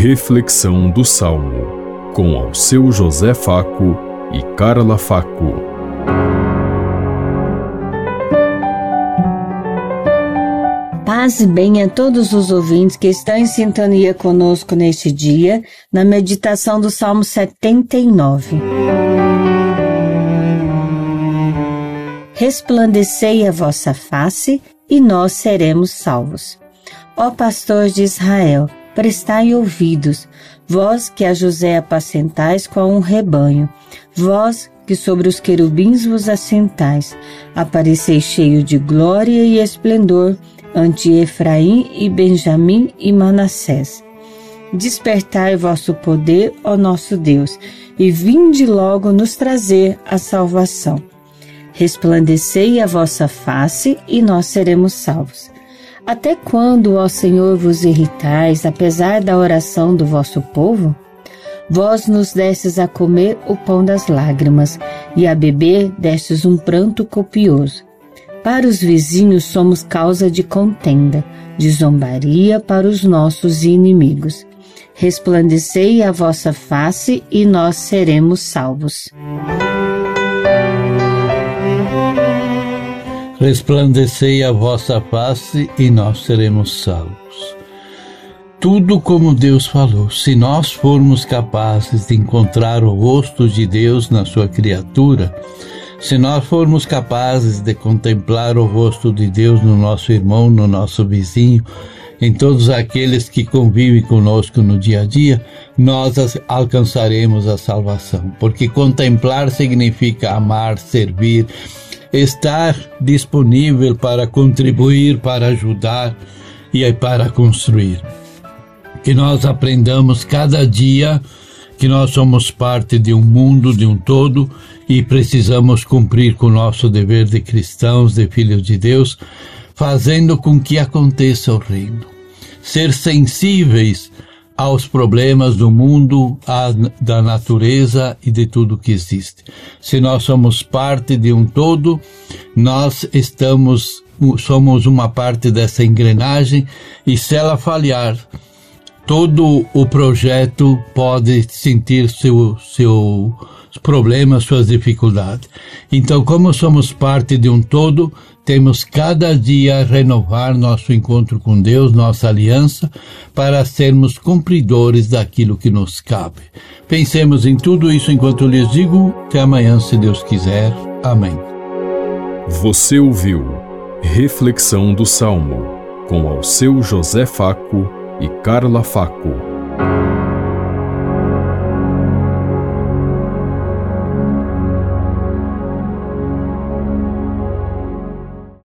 Reflexão do Salmo, com ao seu José Faco e Carla Faco. Paz e bem a todos os ouvintes que estão em sintonia conosco neste dia, na meditação do Salmo 79. Resplandecei a vossa face e nós seremos salvos. Ó pastor de Israel, prestai ouvidos, vós que a José apacentais com um rebanho, vós que sobre os querubins vos assentais, apareceis cheio de glória e esplendor ante Efraim e Benjamim e Manassés. Despertai vosso poder, ó nosso Deus, e vinde logo nos trazer a salvação. Resplandecei a vossa face e nós seremos salvos. Até quando, ó Senhor, vos irritais, apesar da oração do vosso povo? Vós nos destes a comer o pão das lágrimas, e a beber destes um pranto copioso. Para os vizinhos somos causa de contenda, de zombaria para os nossos inimigos. Resplandecei a vossa face e nós seremos salvos. Resplandecei a vossa face e nós seremos salvos. Tudo como Deus falou, se nós formos capazes de encontrar o rosto de Deus na sua criatura, se nós formos capazes de contemplar o rosto de Deus no nosso irmão, no nosso vizinho, em todos aqueles que convivem conosco no dia a dia, nós alcançaremos a salvação. Porque contemplar significa amar, servir, estar disponível para contribuir, para ajudar e para construir. Que nós aprendamos cada dia que nós somos parte de um mundo, de um todo e precisamos cumprir com o nosso dever de cristãos, de filhos de Deus, fazendo com que aconteça o reino. Ser sensíveis aos problemas do mundo, da natureza e de tudo que existe. Se nós somos parte de um todo, nós estamos somos uma parte dessa engrenagem e se ela falhar, todo o projeto pode sentir seu, seu problemas, suas dificuldades. Então, como somos parte de um todo, temos cada dia renovar nosso encontro com Deus, nossa aliança, para sermos cumpridores daquilo que nos cabe. Pensemos em tudo isso enquanto lhes digo. Até amanhã, se Deus quiser. Amém. Você ouviu Reflexão do Salmo com ao seu José Faco e Carla Faco.